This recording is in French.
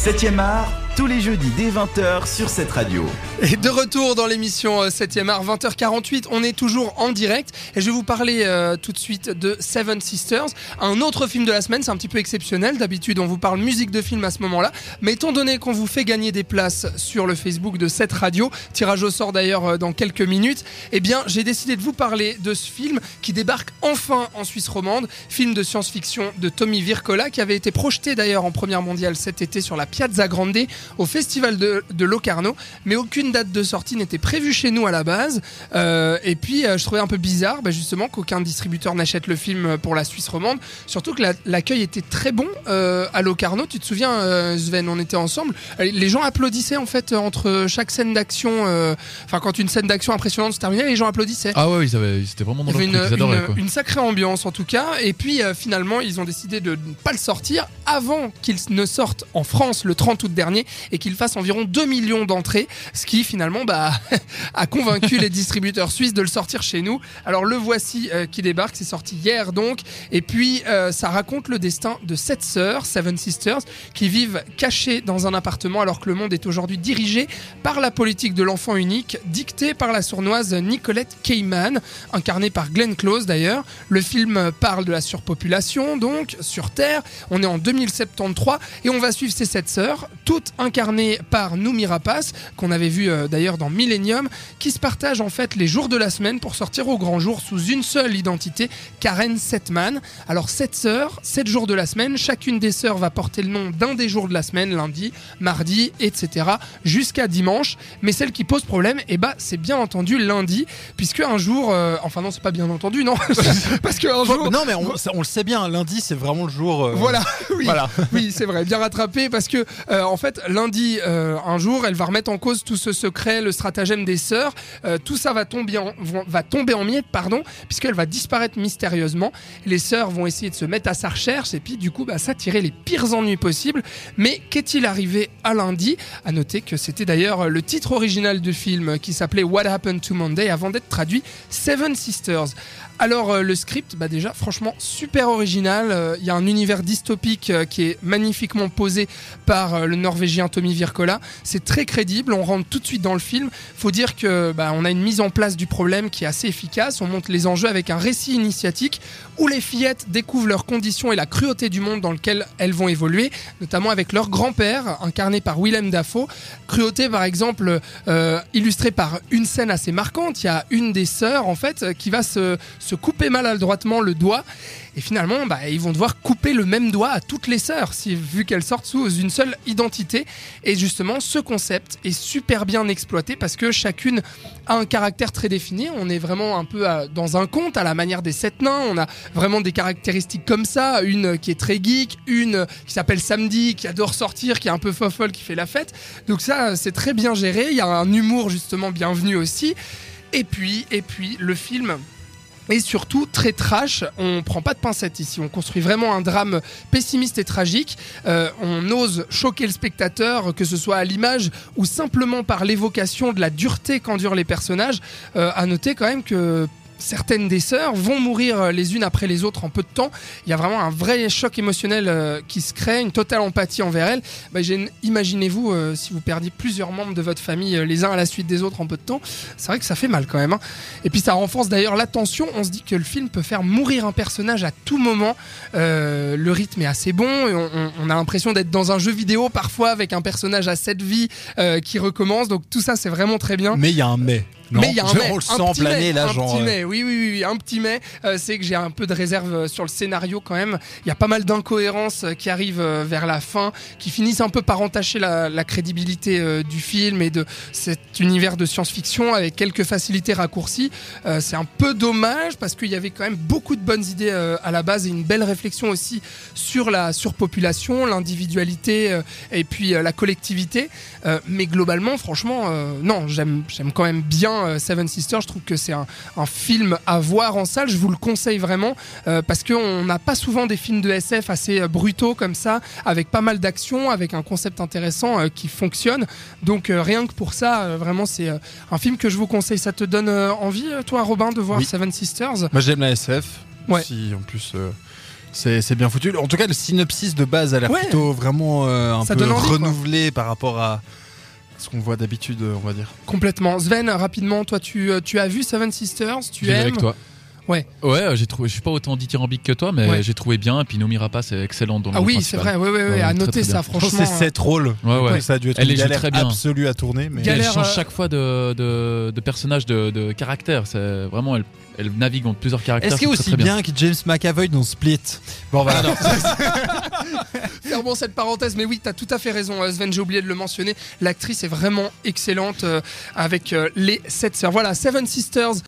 7e art, tous les jeudis dès 20h sur cette radio. Et de retour dans l'émission 7e art, 20h48, on est toujours en direct. Et je vais vous parler euh, tout de suite de Seven Sisters, un autre film de la semaine, c'est un petit peu exceptionnel, d'habitude on vous parle musique de film à ce moment-là, mais étant donné qu'on vous fait gagner des places sur le Facebook de cette radio, tirage au sort d'ailleurs euh, dans quelques minutes, eh bien j'ai décidé de vous parler de ce film qui débarque enfin en Suisse romande, film de science-fiction de Tommy Vircola qui avait été projeté d'ailleurs en première mondiale cet été sur la Piazza Grande au festival de, de Locarno, mais aucune date de sortie n'était prévue chez nous à la base. Euh, et puis euh, je trouvais un peu bizarre bah, justement qu'aucun distributeur n'achète le film pour la Suisse romande, surtout que la- l'accueil était très bon euh, à Locarno. Tu te souviens euh, Sven, on était ensemble, Euh, les gens applaudissaient en fait entre chaque scène d'action, euh, enfin quand une scène d'action impressionnante se terminait, les gens applaudissaient. Ah ouais, ils, avaient, ils étaient vraiment dans leur truc, une, ils adoraient une- quoi. une sacrée ambiance en tout cas. Et puis euh, finalement, ils ont décidé de ne pas le sortir avant qu'il ne sorte en France le 30 août dernier et qu'il fasse environ 2 millions d'entrées. Ce qui finalement bah, a convaincu les distributeurs suisses de le sortir chez nous. Alors le voici euh, qui débarque, c'est sorti hier donc. Et puis euh, ça raconte le destin de sept sœurs, Seven Sisters, qui vivent cachées dans un appartement alors que le monde est aujourd'hui dirigé par la politique de l'enfant unique, dictée par la sournoise Nicolette Cayman, incarnée par Glenn Close d'ailleurs. Le film parle de la surpopulation, donc, sur Terre. On est en 2073 et on va suivre ces sept sœurs, toutes incarnées par Noumi Rapace, qu'on avait vu euh, d'ailleurs dans Millennium, qui se partagent en fait les jours de la semaine pour sortir au grand jour sous une seule identité, Karen Setman. Alors, sept sœurs, sept jours de la semaine, chacune des sœurs va porter le nom d'un des jours de la semaine, lundi, mardi, etc., jusqu'à dimanche. Mais celle qui pose problème, eh ben, c'est bien entendu lundi, puisque un jour, euh, enfin non, c'est pas bien entendu, non, parce qu'un jour, Non, mais on, ça- on le sait bien, lundi c'est vraiment le jour. euh, voilà, oui, Voilà. oui, c'est vrai, bien rattrapé parce que euh, en fait lundi euh, un jour, elle va remettre en cause tout ce secret, le stratagème des sœurs. Euh, tout ça va tomber en, miettes, pardon, puisqu'elle va disparaître mystérieusement. Les sœurs vont essayer de se mettre à sa recherche et puis du coup, bah, s'attirer les pires ennuis possibles. Mais qu'est-il arrivé à lundi? À noter que c'était d'ailleurs le titre original du film qui s'appelait What Happened to Monday avant d'être traduit Seven Sisters. Alors euh, le script, bah déjà franchement super original. Euh, Il y a un univers dystopique euh, qui est magnifiquement posé par le Norvégien Tommy Virkola. C'est très crédible. On rentre tout de suite dans le film. Faut dire que bah, on a une mise en place du problème qui est assez efficace. On montre les enjeux avec un récit initiatique où les fillettes découvrent leurs conditions et la cruauté du monde dans lequel elles vont évoluer, notamment avec leur grand-père incarné par Willem Dafoe. Cruauté par exemple illustrée par une scène assez marquante. Il y a une des sœurs en fait qui va se couper maladroitement le doigt. Et finalement bah, ils vont devoir couper le même doigt à toutes les sœurs vu qu'elles sortent sous une seule identité. Et justement ce concept est super bien exploité parce que chacune a un caractère très défini. On est vraiment un peu dans un conte à la manière des sept nains. On a vraiment des caractéristiques comme ça. Une qui est très geek une qui s'appelle Samedi qui adore sortir qui est un peu fofolle qui fait la fête. Donc ça c'est très bien géré. Il y a un humour justement bienvenu aussi. Et puis et puis le film et surtout très trash. On prend pas de pincettes ici. On construit vraiment un drame pessimiste et tragique. Euh, on ose choquer le spectateur, que ce soit à l'image ou simplement par l'évocation de la dureté qu'endurent les personnages. Euh, à noter quand même que certaines des sœurs vont mourir les unes après les autres en peu de temps. Il y a vraiment un vrai choc émotionnel euh, qui se crée, une totale empathie envers elles. Bah, Imaginez-vous euh, si vous perdiez plusieurs membres de votre famille euh, les uns à la suite des autres en peu de temps. C'est vrai que ça fait mal quand même. hein. Et puis ça renforce d'ailleurs l'attention. On se dit que le film peut faire mourir un personnage à tout moment. Euh, le rythme est assez bon. Et on, a l'impression d'être dans un jeu vidéo parfois avec un personnage à cette vie euh, qui recommence. Donc tout ça c'est vraiment très bien. Mais il y a un mais. Non Mais il y a un mais, petit planer mais, là, un genre. petit euh, mais, oui, oui, oui, un petit mais. euh, c'est que j'ai un peu de réserve euh, sur le scénario quand même. Il y a pas mal d'incohérences qui arrivent vers la fin, qui finissent un peu par entacher la, la crédibilité euh, du film et de cet univers de science-fiction avec quelques facilités raccourcies. Euh, c'est un peu dommage parce qu'il y avait quand même beaucoup de bonnes idées à la base et une belle réflexion aussi sur la surpopulation, l'individualité et puis la collectivité. Mais globalement, franchement, non, j'aime, j'aime quand même bien euh, Seven Sisters. Je trouve que c'est un, un film à voir en salle. Je vous le conseille vraiment euh, parce qu'on n'a pas souvent des films de SF assez euh, brutaux comme ça, avec pas mal d'action, avec un concept intéressant qui fonctionne. Donc rien que pour ça, vraiment, c'est un film que je vous conseille. Ça te donne envie, toi, Robin, de voir Oui. Seven Sisters? Moi j'aime la SF. Ouais. Si en plus euh, C'est bien foutu. En tout cas, le synopsis de base a l'air Ouais. plutôt vraiment euh, un Ça peu quoi. renouvelé par rapport à ce qu'on voit d'habitude, on va dire. Complètement. Sven, rapidement, toi, tu, euh, tu as vu Seven Sisters Tu aimes avec toi. Ouais. Ouais, j'ai trouvé. Je suis pas autant dithyrambique que toi, mais Ouais. j'ai trouvé bien. Et puis Nomi Rapace est excellente dans le Ah oui, c'est vrai. Ouais, ouais, ouais. Ouais, à très, noter très ça, bien. Je pense franchement. que c'est sept rôles. Ouais, ouais. Donc Ça a dû être Elle une les joue galère très bien. absolue à tourner. Mais... Puis elle Galère, change euh, chaque fois de, de, de personnage, de, de caractère. C'est vraiment, elle, elle navigue entre plusieurs caractères. Est-ce qu'il est c'est aussi très, très bien que James McAvoy dans Split? Bon, voilà. Fermons cette parenthèse, mais oui, t'as tout à fait raison, euh, Sven, j'ai oublié de le mentionner. L'actrice est vraiment excellente euh, avec euh, les sept sœurs. Voilà, Seven Sisters